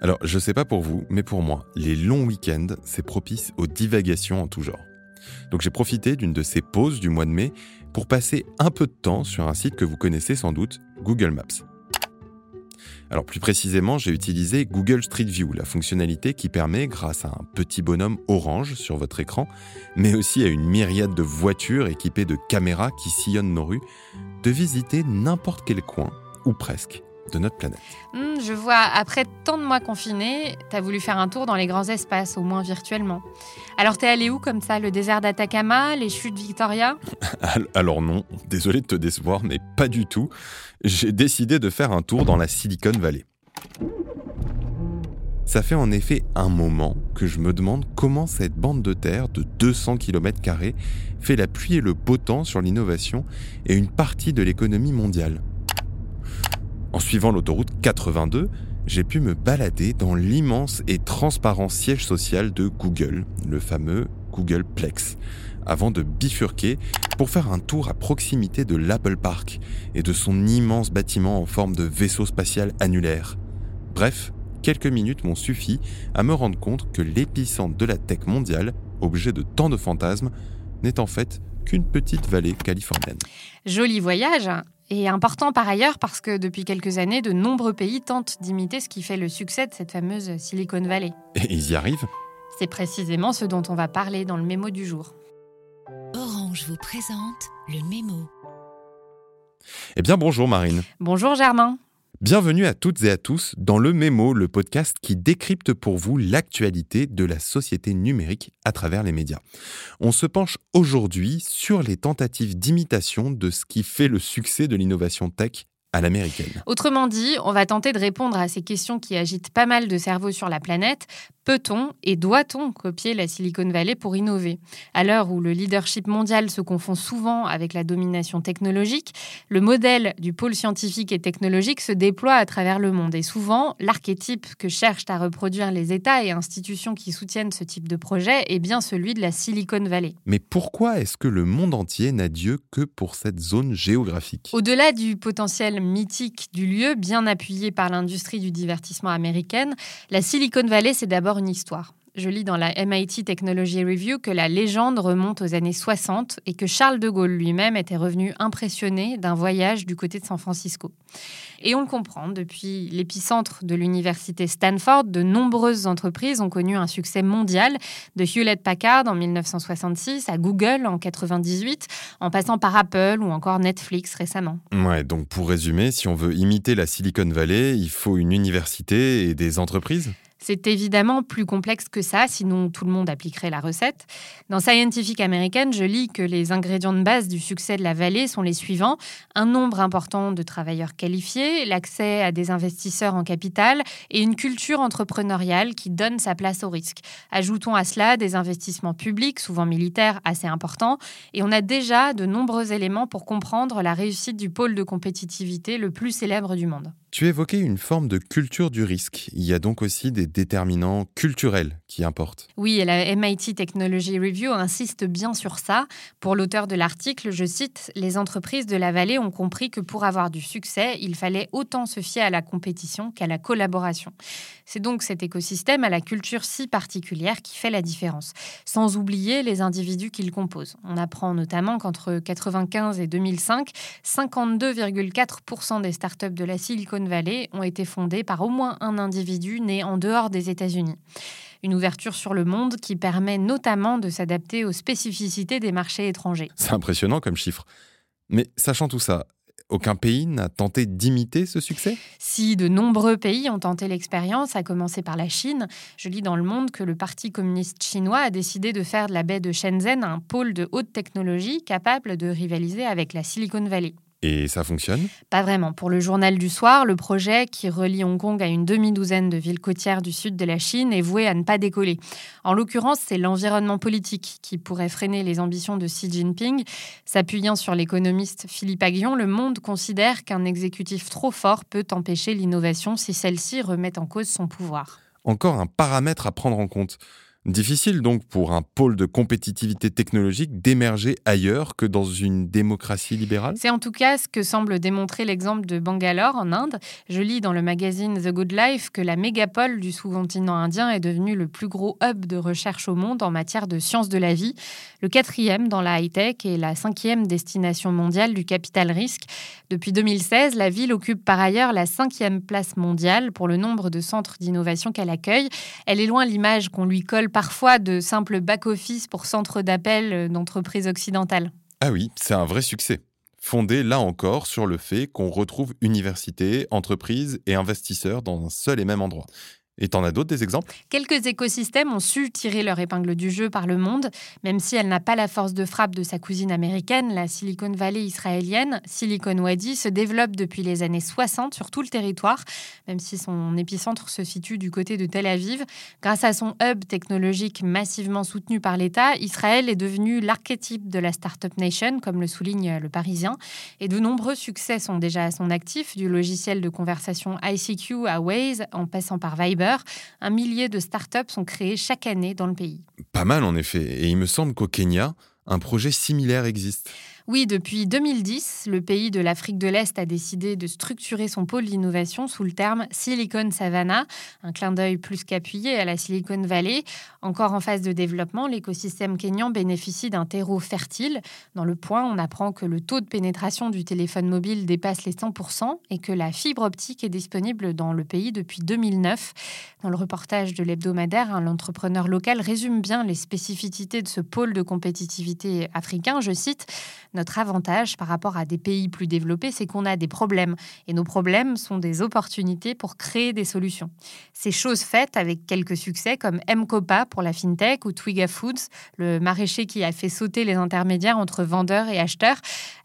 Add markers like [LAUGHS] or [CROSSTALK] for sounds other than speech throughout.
Alors, je sais pas pour vous, mais pour moi, les longs week-ends, c'est propice aux divagations en tout genre. Donc j'ai profité d'une de ces pauses du mois de mai pour passer un peu de temps sur un site que vous connaissez sans doute, Google Maps. Alors plus précisément, j'ai utilisé Google Street View, la fonctionnalité qui permet, grâce à un petit bonhomme orange sur votre écran, mais aussi à une myriade de voitures équipées de caméras qui sillonnent nos rues, de visiter n'importe quel coin, ou presque, de notre planète. Hmm, je vois, après tant de mois confinés, t'as voulu faire un tour dans les grands espaces, au moins virtuellement. Alors t'es allé où comme ça Le désert d'Atacama Les chutes Victoria? [LAUGHS] Alors non, désolé de te décevoir, mais pas du tout. J'ai décidé de faire un tour dans la Silicon Valley. Ça fait en effet un moment que je me demande comment cette bande de terre de 200 km fait la pluie et le beau temps sur l'innovation et une partie de l'économie mondiale. En suivant l'autoroute 82, j'ai pu me balader dans l'immense et transparent siège social de Google, le fameux Google Plex, avant de bifurquer pour faire un tour à proximité de l'Apple Park et de son immense bâtiment en forme de vaisseau spatial annulaire. Bref, quelques minutes m'ont suffi à me rendre compte que l'épicentre de la tech mondiale, objet de tant de fantasmes, n'est en fait qu'une petite vallée californienne. Joli voyage et important par ailleurs parce que depuis quelques années, de nombreux pays tentent d'imiter ce qui fait le succès de cette fameuse Silicon Valley. Et ils y arrivent C'est précisément ce dont on va parler dans le mémo du jour. Orange vous présente le mémo. Eh bien bonjour Marine. Bonjour Germain. Bienvenue à toutes et à tous dans le Mémo, le podcast qui décrypte pour vous l'actualité de la société numérique à travers les médias. On se penche aujourd'hui sur les tentatives d'imitation de ce qui fait le succès de l'innovation tech à l'américaine. Autrement dit, on va tenter de répondre à ces questions qui agitent pas mal de cerveaux sur la planète. Peut-on et doit-on copier la Silicon Valley pour innover? À l'heure où le leadership mondial se confond souvent avec la domination technologique, le modèle du pôle scientifique et technologique se déploie à travers le monde. Et souvent, l'archétype que cherchent à reproduire les États et institutions qui soutiennent ce type de projet est bien celui de la Silicon Valley. Mais pourquoi est-ce que le monde entier n'a Dieu que pour cette zone géographique? Au-delà du potentiel mythique du lieu, bien appuyé par l'industrie du divertissement américaine, la Silicon Valley, c'est d'abord une histoire. Je lis dans la MIT Technology Review que la légende remonte aux années 60 et que Charles de Gaulle lui-même était revenu impressionné d'un voyage du côté de San Francisco. Et on comprend, depuis l'épicentre de l'université Stanford, de nombreuses entreprises ont connu un succès mondial, de Hewlett Packard en 1966 à Google en 98, en passant par Apple ou encore Netflix récemment. Ouais, donc pour résumer, si on veut imiter la Silicon Valley, il faut une université et des entreprises? C'est évidemment plus complexe que ça, sinon tout le monde appliquerait la recette. Dans Scientific American, je lis que les ingrédients de base du succès de la vallée sont les suivants. Un nombre important de travailleurs qualifiés, l'accès à des investisseurs en capital et une culture entrepreneuriale qui donne sa place au risque. Ajoutons à cela des investissements publics, souvent militaires, assez importants. Et on a déjà de nombreux éléments pour comprendre la réussite du pôle de compétitivité le plus célèbre du monde. Tu évoquais une forme de culture du risque. Il y a donc aussi des déterminants culturels qui importent. Oui, et la MIT Technology Review insiste bien sur ça. Pour l'auteur de l'article, je cite, Les entreprises de la vallée ont compris que pour avoir du succès, il fallait autant se fier à la compétition qu'à la collaboration. C'est donc cet écosystème à la culture si particulière qui fait la différence, sans oublier les individus qu'il compose. On apprend notamment qu'entre 1995 et 2005, 52,4% des startups de la Silicon Valley ont été fondées par au moins un individu né en dehors des États-Unis. Une ouverture sur le monde qui permet notamment de s'adapter aux spécificités des marchés étrangers. C'est impressionnant comme chiffre. Mais sachant tout ça, aucun pays n'a tenté d'imiter ce succès? Si de nombreux pays ont tenté l'expérience, à commencer par la Chine, je lis dans le monde que le Parti communiste chinois a décidé de faire de la baie de Shenzhen un pôle de haute technologie capable de rivaliser avec la Silicon Valley. Et ça fonctionne? Pas vraiment. Pour le journal du soir, le projet qui relie Hong Kong à une demi-douzaine de villes côtières du sud de la Chine est voué à ne pas décoller. En l'occurrence, c'est l'environnement politique qui pourrait freiner les ambitions de Xi Jinping. S'appuyant sur l'économiste Philippe Aguillon, le monde considère qu'un exécutif trop fort peut empêcher l'innovation si celle-ci remet en cause son pouvoir. Encore un paramètre à prendre en compte. Difficile donc pour un pôle de compétitivité technologique d'émerger ailleurs que dans une démocratie libérale? C'est en tout cas ce que semble démontrer l'exemple de Bangalore en Inde. Je lis dans le magazine The Good Life que la mégapole du sous-continent indien est devenue le plus gros hub de recherche au monde en matière de sciences de la vie, le quatrième dans la high-tech et la cinquième destination mondiale du capital risque. Depuis 2016, la ville occupe par ailleurs la cinquième place mondiale pour le nombre de centres d'innovation qu'elle accueille. Elle est loin l'image qu'on lui colle parfois de simples back-office pour centres d'appel d'entreprises occidentales. Ah oui, c'est un vrai succès. Fondé là encore sur le fait qu'on retrouve universités, entreprises et investisseurs dans un seul et même endroit. Et t'en as d'autres des exemples? Quelques écosystèmes ont su tirer leur épingle du jeu par le monde, même si elle n'a pas la force de frappe de sa cousine américaine, la Silicon Valley israélienne. Silicon Wadi se développe depuis les années 60 sur tout le territoire, même si son épicentre se situe du côté de Tel Aviv. Grâce à son hub technologique massivement soutenu par l'État, Israël est devenu l'archétype de la Startup Nation, comme le souligne le Parisien. Et de nombreux succès sont déjà à son actif, du logiciel de conversation ICQ à Waze, en passant par Viber un millier de startups sont créées chaque année dans le pays. Pas mal en effet. Et il me semble qu'au Kenya, un projet similaire existe. Oui, depuis 2010, le pays de l'Afrique de l'Est a décidé de structurer son pôle d'innovation sous le terme Silicon Savannah, un clin d'œil plus qu'appuyé à la Silicon Valley. Encore en phase de développement, l'écosystème kényan bénéficie d'un terreau fertile. Dans le point, on apprend que le taux de pénétration du téléphone mobile dépasse les 100% et que la fibre optique est disponible dans le pays depuis 2009. Dans le reportage de l'hebdomadaire, l'entrepreneur local résume bien les spécificités de ce pôle de compétitivité africain. Je cite notre avantage par rapport à des pays plus développés, c'est qu'on a des problèmes. Et nos problèmes sont des opportunités pour créer des solutions. C'est chose faite avec quelques succès comme M-Copa pour la FinTech ou Twiga Foods, le maraîcher qui a fait sauter les intermédiaires entre vendeurs et acheteurs.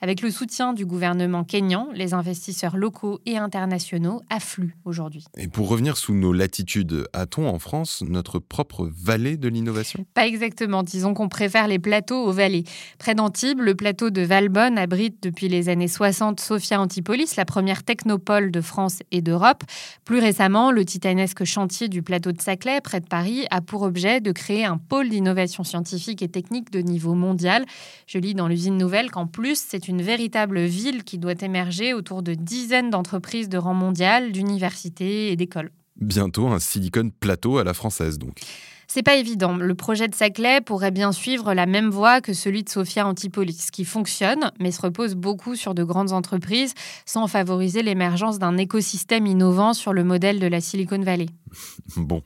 Avec le soutien du gouvernement kényan, les investisseurs locaux et internationaux affluent aujourd'hui. Et pour revenir sous nos latitudes, a-t-on en France notre propre vallée de l'innovation? Pas exactement. Disons qu'on préfère les plateaux aux vallées. Près d'Antibes, le plateau de Valbonne abrite depuis les années 60 Sophia Antipolis, la première technopole de France et d'Europe. Plus récemment, le titanesque chantier du plateau de Saclay, près de Paris, a pour objet de créer un pôle d'innovation scientifique et technique de niveau mondial. Je lis dans l'usine nouvelle qu'en plus, c'est une véritable ville qui doit émerger autour de dizaines d'entreprises de rang mondial, d'universités et d'écoles. Bientôt un Silicon Plateau à la française donc. C'est pas évident. Le projet de Saclay pourrait bien suivre la même voie que celui de Sophia Antipolis, qui fonctionne, mais se repose beaucoup sur de grandes entreprises, sans favoriser l'émergence d'un écosystème innovant sur le modèle de la Silicon Valley. bon.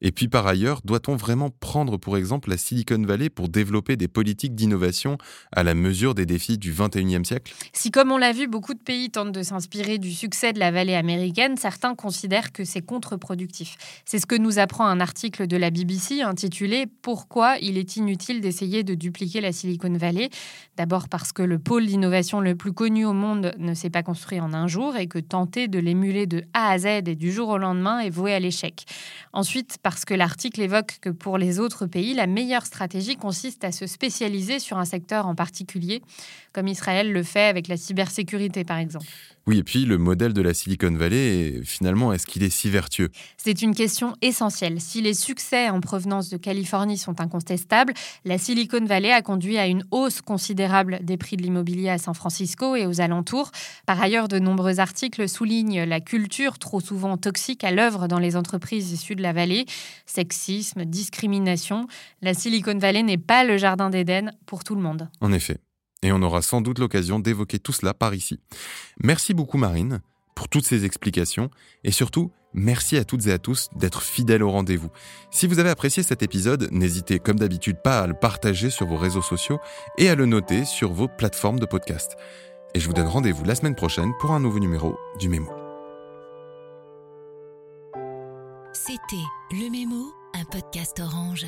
Et puis par ailleurs, doit-on vraiment prendre pour exemple la Silicon Valley pour développer des politiques d'innovation à la mesure des défis du 21e siècle? Si comme on l'a vu, beaucoup de pays tentent de s'inspirer du succès de la vallée américaine, certains considèrent que c'est contre-productif. C'est ce que nous apprend un article de la BBC intitulé Pourquoi il est inutile d'essayer de dupliquer la Silicon Valley? D'abord parce que le pôle d'innovation le plus connu au monde ne s'est pas construit en un jour et que tenter de l'émuler de A à Z et du jour au lendemain est voué à l'échec. Ensuite, parce que l'article évoque que pour les autres pays, la meilleure stratégie consiste à se spécialiser sur un secteur en particulier, comme Israël le fait avec la cybersécurité par exemple. Oui, et puis le modèle de la Silicon Valley, finalement, est-ce qu'il est si vertueux? C'est une question essentielle. Si les succès en provenance de Californie sont incontestables, la Silicon Valley a conduit à une hausse considérable des prix de l'immobilier à San Francisco et aux alentours. Par ailleurs, de nombreux articles soulignent la culture trop souvent toxique à l'œuvre dans les entreprises issues de la vallée. Sexisme, discrimination. La Silicon Valley n'est pas le jardin d'Éden pour tout le monde. En effet. Et on aura sans doute l'occasion d'évoquer tout cela par ici. Merci beaucoup Marine pour toutes ces explications et surtout merci à toutes et à tous d'être fidèles au rendez-vous. Si vous avez apprécié cet épisode, n'hésitez comme d'habitude pas à le partager sur vos réseaux sociaux et à le noter sur vos plateformes de podcast. Et je vous donne rendez-vous la semaine prochaine pour un nouveau numéro du Mémo. C'était Le Mémo, un podcast orange.